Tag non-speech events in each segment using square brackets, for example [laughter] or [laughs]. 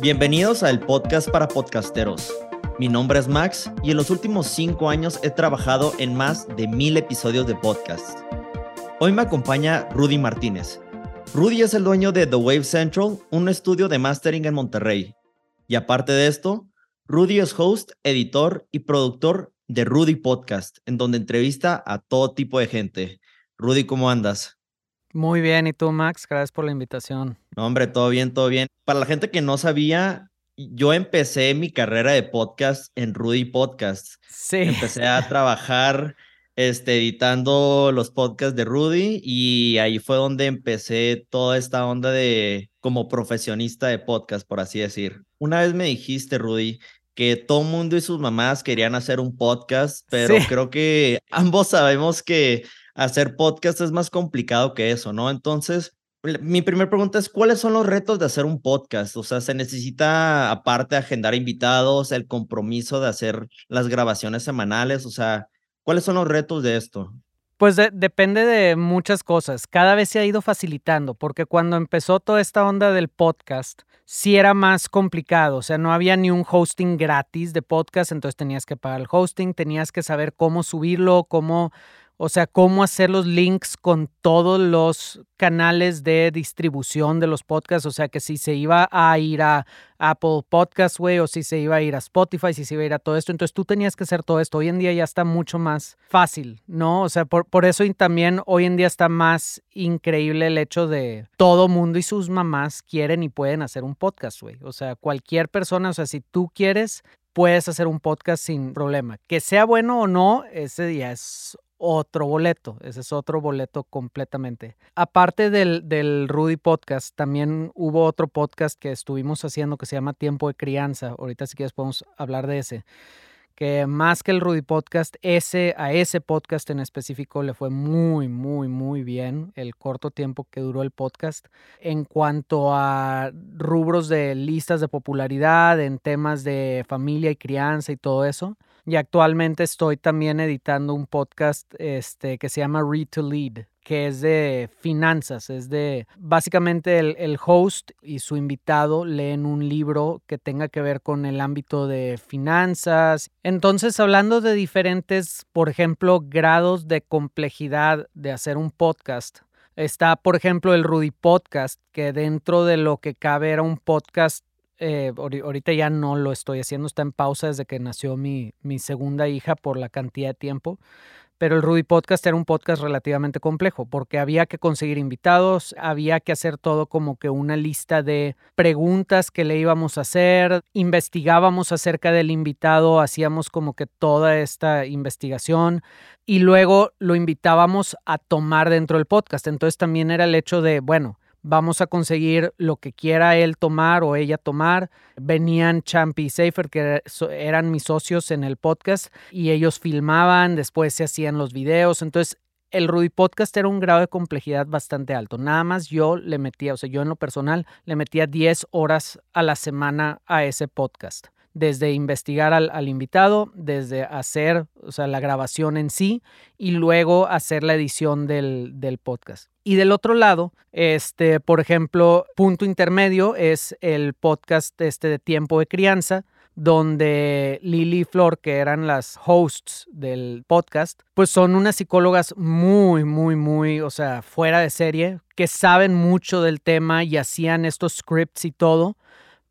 Bienvenidos al podcast para podcasteros. Mi nombre es Max y en los últimos cinco años he trabajado en más de mil episodios de podcast. Hoy me acompaña Rudy Martínez. Rudy es el dueño de The Wave Central, un estudio de mastering en Monterrey. Y aparte de esto, Rudy es host, editor y productor de Rudy Podcast, en donde entrevista a todo tipo de gente. Rudy, ¿cómo andas? Muy bien, ¿y tú, Max? Gracias por la invitación. No, hombre, todo bien, todo bien. Para la gente que no sabía, yo empecé mi carrera de podcast en Rudy Podcast. Sí. Empecé a [laughs] trabajar este, editando los podcasts de Rudy y ahí fue donde empecé toda esta onda de como profesionista de podcast, por así decir. Una vez me dijiste, Rudy, que todo mundo y sus mamás querían hacer un podcast, pero creo que ambos sabemos que hacer podcast es más complicado que eso, ¿no? Entonces, mi primera pregunta es, ¿cuáles son los retos de hacer un podcast? O sea, ¿se necesita aparte agendar invitados, el compromiso de hacer las grabaciones semanales? O sea, ¿cuáles son los retos de esto? Pues depende de muchas cosas. Cada vez se ha ido facilitando, porque cuando empezó toda esta onda del podcast, sí era más complicado. O sea, no había ni un hosting gratis de podcast, entonces tenías que pagar el hosting, tenías que saber cómo subirlo, cómo o sea, cómo hacer los links con todos los canales de distribución de los podcasts. O sea, que si se iba a ir a Apple Podcast, güey, o si se iba a ir a Spotify, si se iba a ir a todo esto. Entonces tú tenías que hacer todo esto. Hoy en día ya está mucho más fácil, ¿no? O sea, por, por eso y también hoy en día está más increíble el hecho de todo mundo y sus mamás quieren y pueden hacer un podcast, güey. O sea, cualquier persona, o sea, si tú quieres, puedes hacer un podcast sin problema. Que sea bueno o no, ese día es otro boleto, ese es otro boleto completamente. Aparte del, del Rudy Podcast, también hubo otro podcast que estuvimos haciendo que se llama Tiempo de Crianza. Ahorita si quieres podemos hablar de ese. Que más que el Rudy Podcast, ese, a ese podcast en específico le fue muy, muy, muy bien el corto tiempo que duró el podcast. En cuanto a rubros de listas de popularidad, en temas de familia y crianza y todo eso y actualmente estoy también editando un podcast este, que se llama Read to Lead, que es de finanzas, es de básicamente el, el, host y su invitado leen un libro que tenga que ver con el ámbito de finanzas. Entonces, hablando de diferentes, por ejemplo, grados de complejidad de hacer un podcast, está, por ejemplo, el Rudy Podcast, que dentro de lo que cabe era un podcast eh, ahorita ya no lo estoy haciendo, está en pausa desde que nació mi, mi segunda hija por la cantidad de tiempo. Pero el Rudy Podcast era un podcast relativamente complejo porque había que conseguir invitados, había que hacer todo como que una lista de preguntas que le íbamos a hacer, investigábamos acerca del invitado, hacíamos como que toda esta investigación y luego lo invitábamos a tomar dentro del podcast. Entonces también era el hecho de, bueno, vamos a conseguir lo que quiera él tomar o ella tomar. Venían Champ y Safer, que eran mis socios en el podcast, y ellos filmaban, después se hacían los videos. Entonces, el Rudy Podcast era un grado de complejidad bastante alto. Nada más yo le metía, o sea, yo en lo personal le metía 10 horas a la semana a ese podcast desde investigar al, invitado, desde hacer o sea, la grabación en sí y luego hacer la edición del, podcast. Y del otro lado, este, por ejemplo, punto intermedio es el podcast este de tiempo de crianza, donde Lily y Flor, que eran las hosts del podcast, pues son unas psicólogas muy, muy, muy, o sea, fuera de serie, que saben mucho del tema y hacían estos scripts y todo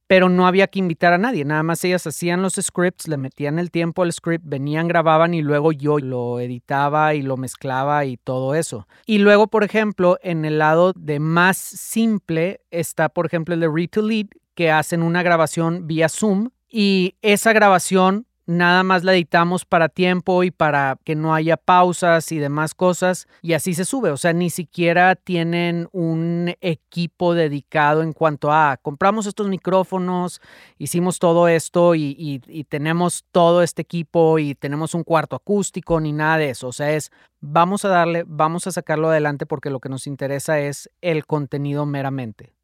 pero no había que invitar a nadie, nada más ellas hacían los scripts, le metían el tiempo al script, venían, grababan y luego yo lo editaba y lo mezclaba y todo eso. Y luego, por ejemplo, en el lado de más simple está, por ejemplo, el de Read to Lead, que hacen una grabación vía Zoom y esa grabación nada más la editamos para tiempo y para que no haya pausas y demás cosas y así se sube. O sea, ni siquiera tienen un equipo dedicado en cuanto a compramos estos micrófonos, hicimos todo esto y, tenemos todo este equipo y tenemos un cuarto acústico ni nada de eso. O sea, es vamos a darle, vamos a sacarlo adelante porque lo que nos interesa es el contenido meramente.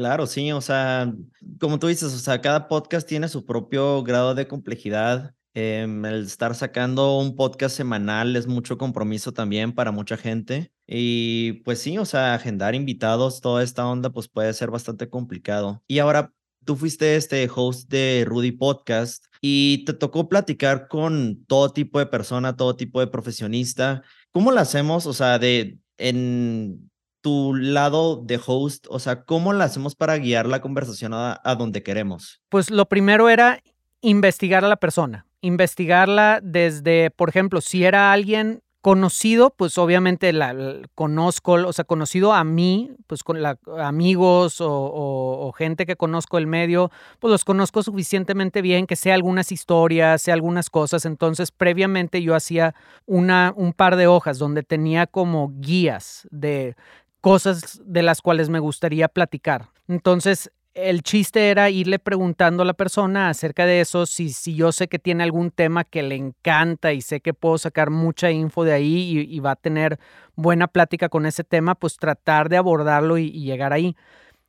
Claro, sí, o sea, como tú dices, o sea, cada podcast tiene su propio grado de complejidad. Em, el estar sacando un podcast semanal es mucho compromiso también para mucha gente. Y pues sí, o sea, agendar invitados, toda esta onda, pues puede ser bastante complicado. Y ahora, tú fuiste este host de Rudy Podcast y te tocó platicar con todo tipo de persona, todo tipo de profesionista. ¿Cómo lo hacemos? O sea, de en tu lado de host, o sea, ¿cómo lo hacemos para guiar la conversación a, donde queremos? Pues lo primero era investigar a la persona, investigarla desde, por ejemplo, si era alguien conocido, pues obviamente la, conozco, o sea, conocido a mí, pues con la, amigos o, o, gente que conozco el medio, pues los conozco suficientemente bien, que sé algunas historias, sé algunas cosas. Entonces, previamente yo hacía una, un par de hojas donde tenía como guías de cosas de las cuales me gustaría platicar. Entonces, el chiste era irle preguntando a la persona acerca de eso, si, si yo sé que tiene algún tema que le encanta y sé que puedo sacar mucha info de ahí y, va a tener buena plática con ese tema, pues tratar de abordarlo y llegar ahí.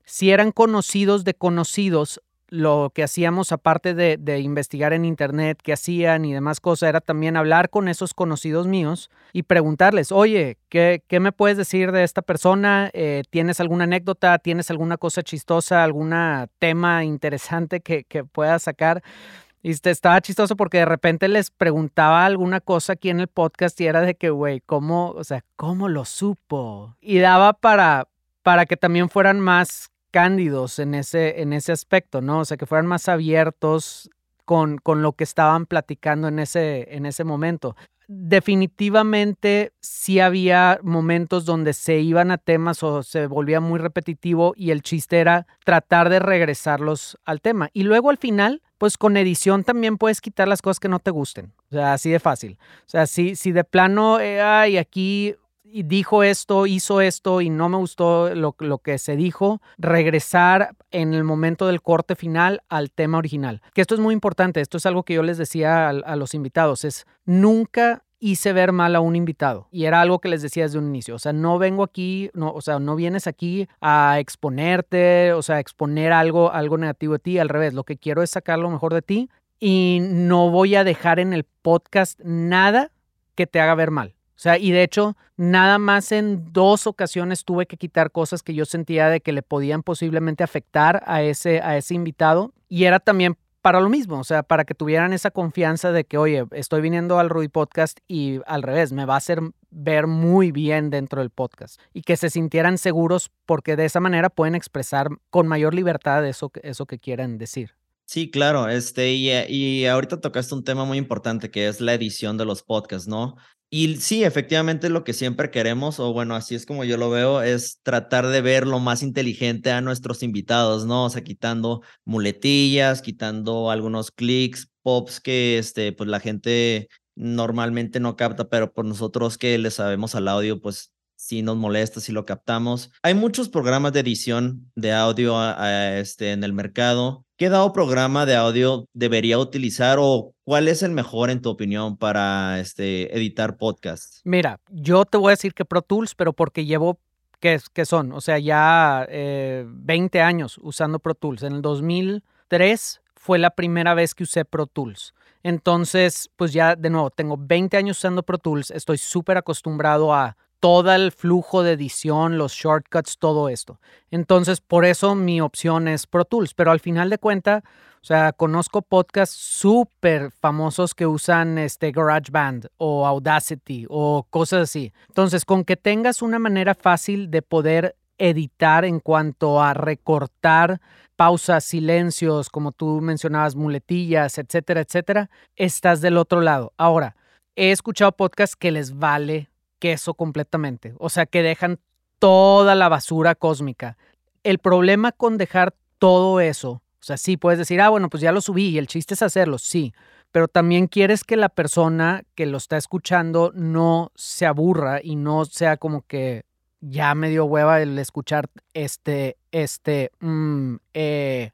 Si eran conocidos de conocidos, lo que hacíamos, aparte de, investigar en internet qué hacían y demás cosas, era también hablar con esos conocidos míos y preguntarles, oye, ¿qué, qué me puedes decir de esta persona? Eh, ¿Tienes alguna anécdota? ¿Tienes alguna cosa chistosa? ¿Algún tema interesante que, que puedas sacar? Y estaba chistoso porque de repente les preguntaba alguna cosa aquí en el podcast y era de que, güey, ¿cómo, o sea, cómo lo supo? Y daba para, para que también fueran más cándidos en ese, en ese aspecto, ¿no? O sea, que fueran más abiertos con, con lo que estaban platicando en ese, en ese momento. Definitivamente sí había momentos donde se iban a temas o se volvía muy repetitivo y el chiste era tratar de regresarlos al tema. Y luego al final, pues con edición también puedes quitar las cosas que no te gusten. O sea, así de fácil. O sea, si, si de plano, eh, ay, aquí dijo esto, hizo esto y no me gustó lo, lo, que se dijo, regresar en el momento del corte final al tema original. Que esto es muy importante, esto es algo que yo les decía a, los invitados, es nunca hice ver mal a un invitado. Y era algo que les decía desde un inicio. O sea, no vengo aquí, no, o sea, no vienes aquí a exponerte, o sea, a exponer algo, algo negativo de ti. Al revés, lo que quiero es sacar lo mejor de ti y no voy a dejar en el podcast nada que te haga ver mal. O sea, y de hecho, nada más en dos ocasiones tuve que quitar cosas que yo sentía de que le podían posiblemente afectar a ese, a ese invitado. Y era también para lo mismo, o sea, para que tuvieran esa confianza de que, oye, estoy viniendo al Rudy Podcast y al revés, me va a hacer ver muy bien dentro del podcast y que se sintieran seguros porque de esa manera pueden expresar con mayor libertad eso, eso que quieren decir. Sí, claro, este, y, y ahorita tocaste un tema muy importante que es la edición de los podcasts, ¿no? Y sí, efectivamente lo que siempre queremos, o bueno, así es como yo lo veo, es tratar de ver lo más inteligente a nuestros invitados, ¿no? O sea, quitando muletillas, quitando algunos clics, pops que este, pues la gente normalmente no capta, pero por nosotros que le sabemos al audio, pues sí nos molesta si lo captamos. Hay muchos programas de edición de audio este, en el mercado. ¿Qué dado programa de audio debería utilizar o cuál es el mejor en tu opinión para este, editar podcasts? Mira, yo te voy a decir que Pro Tools, pero porque llevo, ¿qué, qué son? O sea, ya 20 eh, años usando Pro Tools. En el 2003 fue la primera vez que usé Pro Tools. Entonces, pues ya de nuevo, tengo 20 años usando Pro Tools, estoy súper acostumbrado a todo el flujo de edición, los shortcuts, todo esto. Entonces, por eso mi opción es Pro Tools, pero al final de cuenta, o sea, conozco podcasts súper famosos que usan este GarageBand o Audacity o cosas así. Entonces, con que tengas una manera fácil de poder editar en cuanto a recortar pausas, silencios, como tú mencionabas, muletillas, etcétera, etcétera, estás del otro lado. Ahora, he escuchado podcasts que les vale queso completamente. O sea, que dejan toda la basura cósmica. El problema con dejar todo eso, o sea, sí puedes decir, ah, bueno, pues ya lo subí y el chiste es hacerlo, sí, pero también quieres que la persona que lo está escuchando no se aburra y no sea como que ya me dio hueva el escuchar este, este, mmm, eh,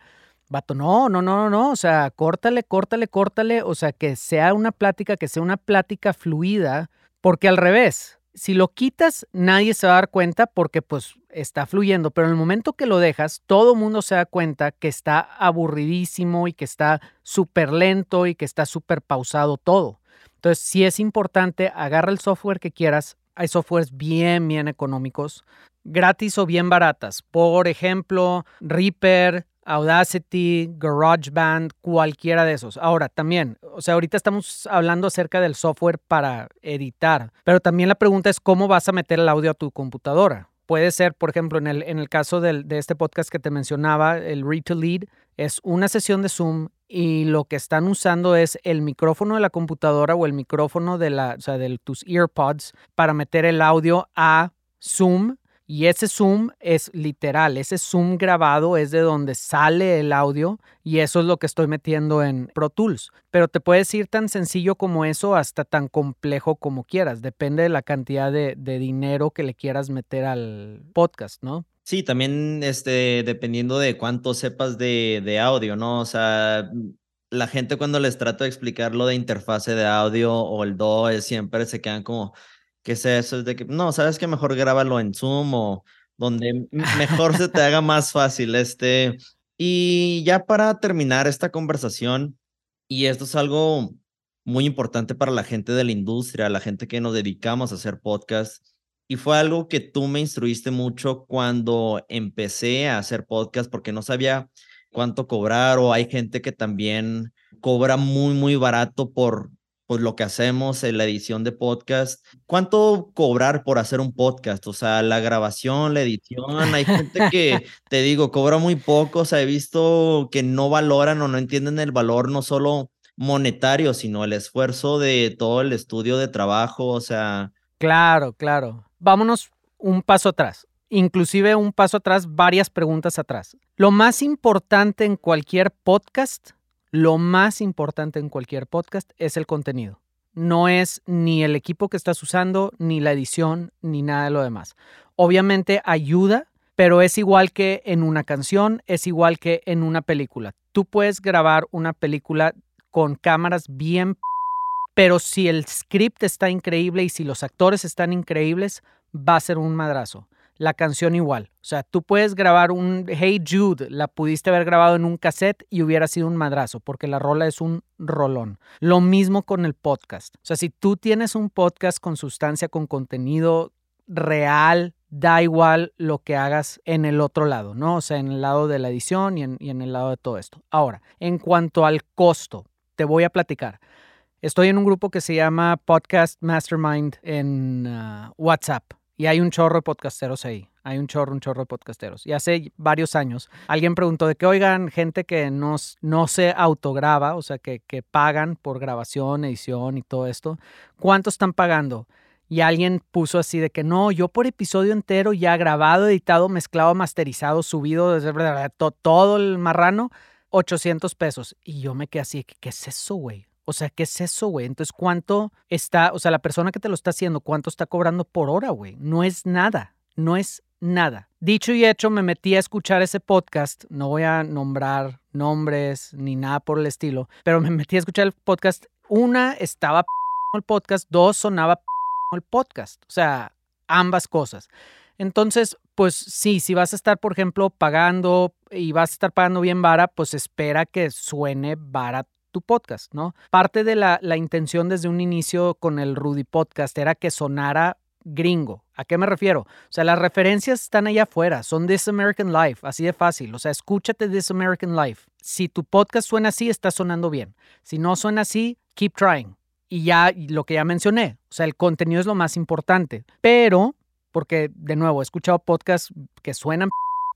vato, no, no, no, no, no, o sea, córtale, córtale, córtale, o sea, que sea una plática, que sea una plática fluida, porque al revés, si lo quitas, nadie se va a dar cuenta porque pues está fluyendo, pero en el momento que lo dejas, todo el mundo se da cuenta que está aburridísimo y que está súper lento y que está súper pausado todo. Entonces, si es importante, agarra el software que quieras. Hay softwares bien, bien económicos, gratis o bien baratas. Por ejemplo, Reaper, Audacity, GarageBand, cualquiera de esos. Ahora, también, o sea, ahorita estamos hablando acerca del software para editar, pero también la pregunta es cómo vas a meter el audio a tu computadora. Puede ser, por ejemplo, en el, en el caso de este podcast que te mencionaba, el Read to Lead, es una sesión de Zoom y lo que están usando es el micrófono de la computadora o el micrófono de, la, de tus earpods para meter el audio a Zoom y ese zoom es literal, ese zoom grabado es de donde sale el audio y eso es lo que estoy metiendo en Pro Tools. Pero te puedes ir tan sencillo como eso hasta tan complejo como quieras. Depende de la cantidad de, dinero que le quieras meter al podcast, ¿no? Sí, también este, dependiendo de cuánto sepas de, de audio, ¿no? O sea, la gente cuando les trato de explicar lo de interfase de audio o el DO, siempre se quedan como ¿Qué es eso? Es de que, no, sabes que mejor grábalo en Zoom o donde [laughs] mejor se te haga más fácil. Este, y ya para terminar esta conversación, y esto es algo muy importante para la gente de la industria, la gente que nos dedicamos a hacer podcast, y fue algo que tú me instruiste mucho cuando empecé a hacer podcast porque no sabía cuánto cobrar o hay gente que también cobra muy, muy barato por pues lo que hacemos en la edición de podcast. ¿Cuánto cobrar por hacer un podcast? O sea, la grabación, la edición, hay gente que, [laughs] te digo, cobra muy poco, o sea, he visto que no valoran o no entienden el valor no solo monetario, sino el esfuerzo de todo el estudio de trabajo, o sea... Claro, claro. Vámonos un paso atrás, inclusive un paso atrás, varias preguntas atrás. Lo más importante en cualquier podcast lo más importante en cualquier podcast es el contenido. No es ni el equipo que estás usando, ni la edición, ni nada de lo demás. Obviamente ayuda, pero es igual que en una canción, es igual que en una película. Tú puedes grabar una película con cámaras bien, pero si el script está increíble y si los actores están increíbles, va a ser un madrazo la canción igual. O sea, tú puedes grabar un Hey Jude, la pudiste haber grabado en un cassette y hubiera sido un madrazo, porque la rola es un rolón. Lo mismo con el podcast. O sea, si tú tienes un podcast con sustancia, con contenido real, da igual lo que hagas en el otro lado, ¿no? O sea, en el lado de la edición y en, el lado de todo esto. Ahora, en cuanto al costo, te voy a platicar. Estoy en un grupo que se llama Podcast Mastermind en uh, WhatsApp. Y hay un chorro de podcasteros ahí. Hay un chorro, un chorro de podcasteros. Y hace varios años alguien preguntó de que, oigan, gente que no, no se autograba, o sea, que, que pagan por grabación, edición y todo esto, ¿cuánto están pagando? Y alguien puso así de que no, yo por episodio entero ya grabado, editado, mezclado, masterizado, subido, todo el marrano, 800 pesos. Y yo me quedé así, ¿qué es eso, güey? O sea, ¿qué es eso, güey? Entonces, ¿cuánto está, o sea, la persona que te lo está haciendo, cuánto está cobrando por hora, güey? No es nada, no es nada. Dicho y hecho, me metí a escuchar ese podcast. No voy a nombrar nombres ni nada por el estilo, pero me [laughs] metí a escuchar el podcast. Una estaba [laughs] el podcast, dos sonaba [laughs] el podcast. O sea, ambas cosas. Entonces, pues sí, si vas a estar, por ejemplo, pagando y vas a estar pagando bien vara, pues espera que suene barato podcast, ¿no? Parte de la, la intención desde un inicio con el Rudy Podcast era que sonara gringo. ¿A qué me refiero? O sea, las referencias están allá afuera, son This American Life, así de fácil. O sea, escúchate This American Life. Si tu podcast suena así, está sonando bien. Si no suena así, keep trying. Y ya lo que ya mencioné, o sea, el contenido es lo más importante. Pero, porque de nuevo, he escuchado podcasts que suenan,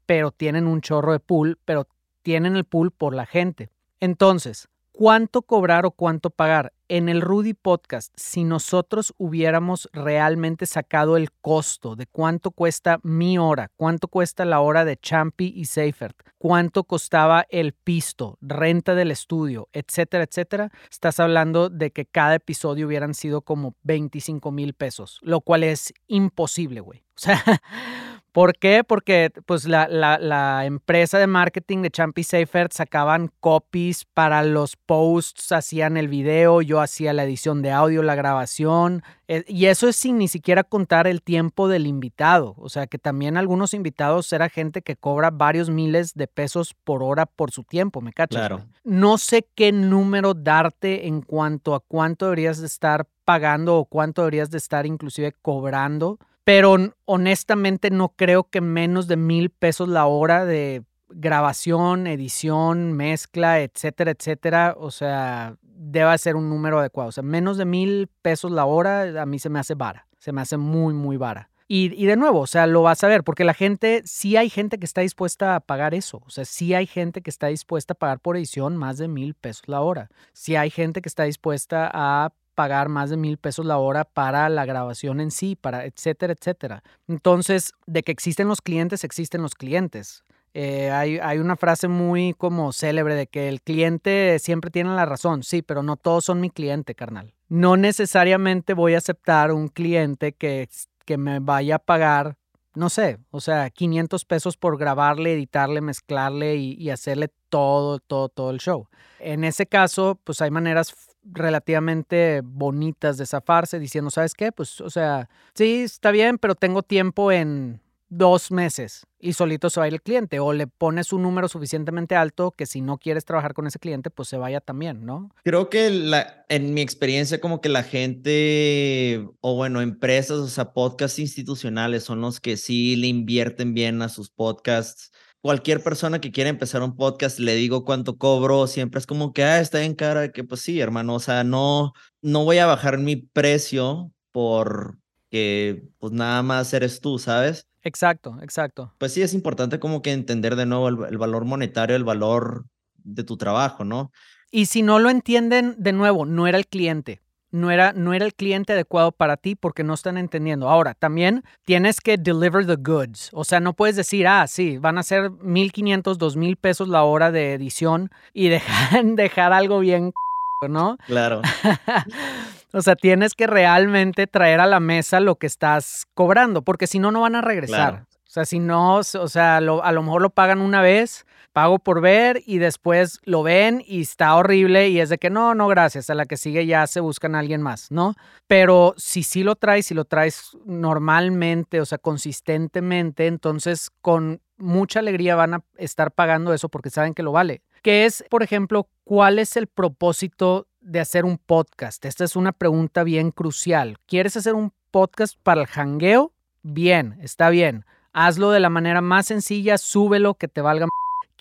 pero tienen un chorro de pool, pero tienen el pool por la gente. Entonces, cuánto cobrar o cuánto pagar. En el Rudy Podcast, si nosotros hubiéramos realmente sacado el costo de cuánto cuesta mi hora, cuánto cuesta la hora de Champi y Seifert, cuánto costaba el pisto, renta del estudio, etcétera, etcétera, estás hablando de que cada episodio hubieran sido como 25 mil pesos, lo cual es imposible, güey. O sea, [laughs] ¿Por qué? Porque pues la, la, empresa de marketing de Champy Seifert sacaban copies para los posts, hacían el video, yo hacía la edición de audio, la grabación, eh, y eso es sin ni siquiera contar el tiempo del invitado. O sea que también algunos invitados era gente que cobra varios miles de pesos por hora por su tiempo, ¿me cachas? Claro. No sé qué número darte en cuanto a cuánto deberías de estar pagando o cuánto deberías de estar inclusive cobrando pero honestamente no creo que menos de mil pesos la hora de grabación, edición, mezcla, etcétera, etcétera, o sea, debe ser un número adecuado. O sea, menos de mil pesos la hora a mí se me hace vara, se me hace muy, muy vara. Y, y, de nuevo, o sea, lo vas a ver, porque la gente, sí hay gente que está dispuesta a pagar eso. O sea, sí hay gente que está dispuesta a pagar por edición más de mil pesos la hora. Sí hay gente que está dispuesta a pagar más de mil pesos la hora para la grabación en sí, para etcétera, etcétera. Entonces, de que existen los clientes, existen los clientes. Eh, hay, hay, una frase muy como célebre de que el cliente siempre tiene la razón, sí, pero no todos son mi cliente, carnal. No necesariamente voy a aceptar un cliente que, que me vaya a pagar, no sé, o sea, 500 pesos por grabarle, editarle, mezclarle y, y hacerle todo, todo, todo el show. En ese caso, pues hay maneras relativamente bonitas de zafarse diciendo, ¿sabes qué? Pues, o sea, sí, está bien, pero tengo tiempo en dos meses y solito se va a el cliente o le pones un número suficientemente alto que si no quieres trabajar con ese cliente pues se vaya también, ¿no? Creo que la, en mi experiencia como que la gente o bueno, empresas, o sea, podcasts institucionales son los que sí le invierten bien a sus podcasts. Cualquier persona que quiera empezar un podcast, le digo cuánto cobro, siempre es como que, ah, está en cara, que pues sí, hermano, o sea, no, no voy a bajar mi precio por que pues nada más eres tú, ¿sabes? Exacto, exacto. Pues sí, es importante como que entender de nuevo el, valor monetario, el valor de tu trabajo, ¿no? Y si no lo entienden, de nuevo, no era el cliente. No era, no era el cliente adecuado para ti porque no están entendiendo. Ahora, también tienes que deliver the goods. O sea, no puedes decir, ah, sí, van a ser 1.500, 2.000 pesos la hora de edición y [laughs] dejar, dejar algo bien, [laughs] ¿no? Claro. [laughs] O sea, tienes que realmente traer a la mesa lo que estás cobrando, porque si no, no van a regresar. O sea, si no, o sea, a lo mejor lo pagan una vez, pago por ver y después lo ven y está horrible y es de que no, no, gracias, a la que sigue ya se buscan a alguien más, ¿no? Pero si sí lo traes, si lo traes normalmente, o sea, consistentemente, entonces con mucha alegría van a estar pagando eso porque saben que lo vale. Que es, por ejemplo, ¿cuál es el propósito de hacer un podcast? Esta es una pregunta bien crucial. ¿Quieres hacer un podcast para el jangueo? Bien, está bien. Hazlo de la manera más sencilla, súbelo, que te valga.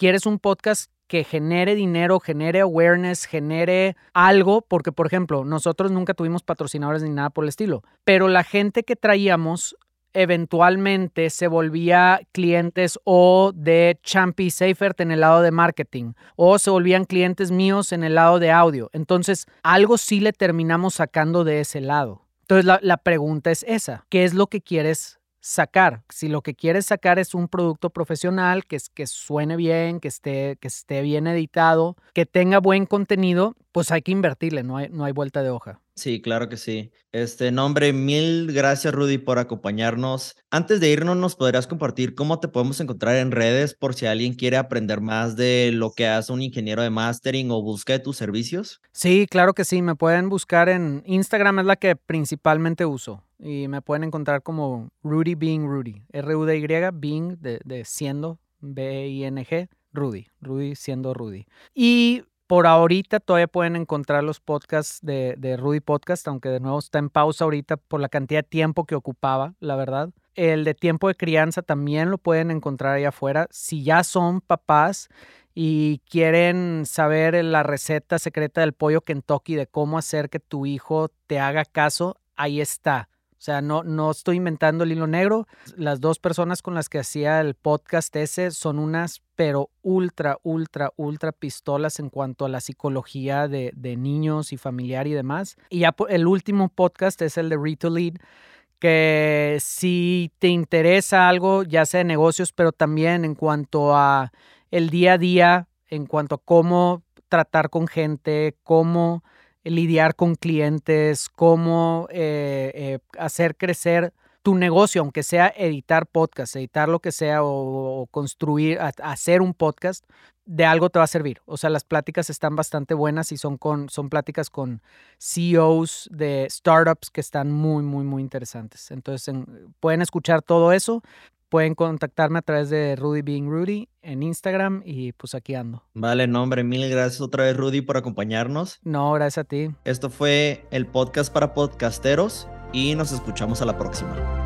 ¿Quieres un podcast que genere dinero, genere awareness, genere algo? Porque, por ejemplo, nosotros nunca tuvimos patrocinadores ni nada por el estilo, pero la gente que traíamos eventualmente se volvía clientes o de Champy Seifert en el lado de marketing o se volvían clientes míos en el lado de audio. Entonces, algo sí le terminamos sacando de ese lado. Entonces, la, la pregunta es esa. ¿Qué es lo que quieres sacar. Si lo que quieres sacar es un producto profesional, que, que suene bien, que esté, que esté bien editado, que tenga buen contenido, pues hay que invertirle, no hay vuelta de hoja. Sí, claro que sí. Este nombre, mil gracias Rudy por acompañarnos. Antes de irnos, ¿nos podrías compartir cómo te podemos encontrar en redes por si alguien quiere aprender más de lo que hace un ingeniero de mastering o busca de tus servicios? Sí, claro que sí. Me pueden buscar en Instagram, es la que principalmente uso. Y me pueden encontrar como Rudy Being Rudy. R-U-D-Y, Being de, de siendo, B-I-N-G, Rudy. Rudy siendo Rudy. Y por ahorita todavía pueden encontrar los podcasts de, de, Rudy Podcast, aunque de nuevo está en pausa ahorita por la cantidad de tiempo que ocupaba, la verdad. El de tiempo de crianza también lo pueden encontrar ahí afuera. Si ya son papás y quieren saber la receta secreta del pollo Kentucky, de cómo hacer que tu hijo te haga caso, ahí está. O sea, no, no estoy inventando el hilo negro. Las dos personas con las que hacía el podcast ese son unas, pero ultra, ultra, ultra pistolas en cuanto a la psicología de, de niños y familiar y demás. Y ya el último podcast es el de Read Lead que si te interesa algo, ya sea de negocios, pero también en cuanto a el día a día, en cuanto a cómo tratar con gente, cómo lidiar con clientes, cómo eh, eh, hacer crecer tu negocio, aunque sea editar podcast, editar lo que sea o, construir, hacer un podcast, de algo te va a servir. O sea, las pláticas están bastante buenas y son, con, son pláticas con CEOs de startups que están muy, muy, muy interesantes. Entonces, pueden escuchar todo eso. Pueden contactarme a través de Rudy Being Rudy en Instagram y pues aquí ando. Vale, nombre, mil gracias otra vez Rudy por acompañarnos. No, gracias a ti. Esto fue el podcast para podcasteros y nos escuchamos a la próxima.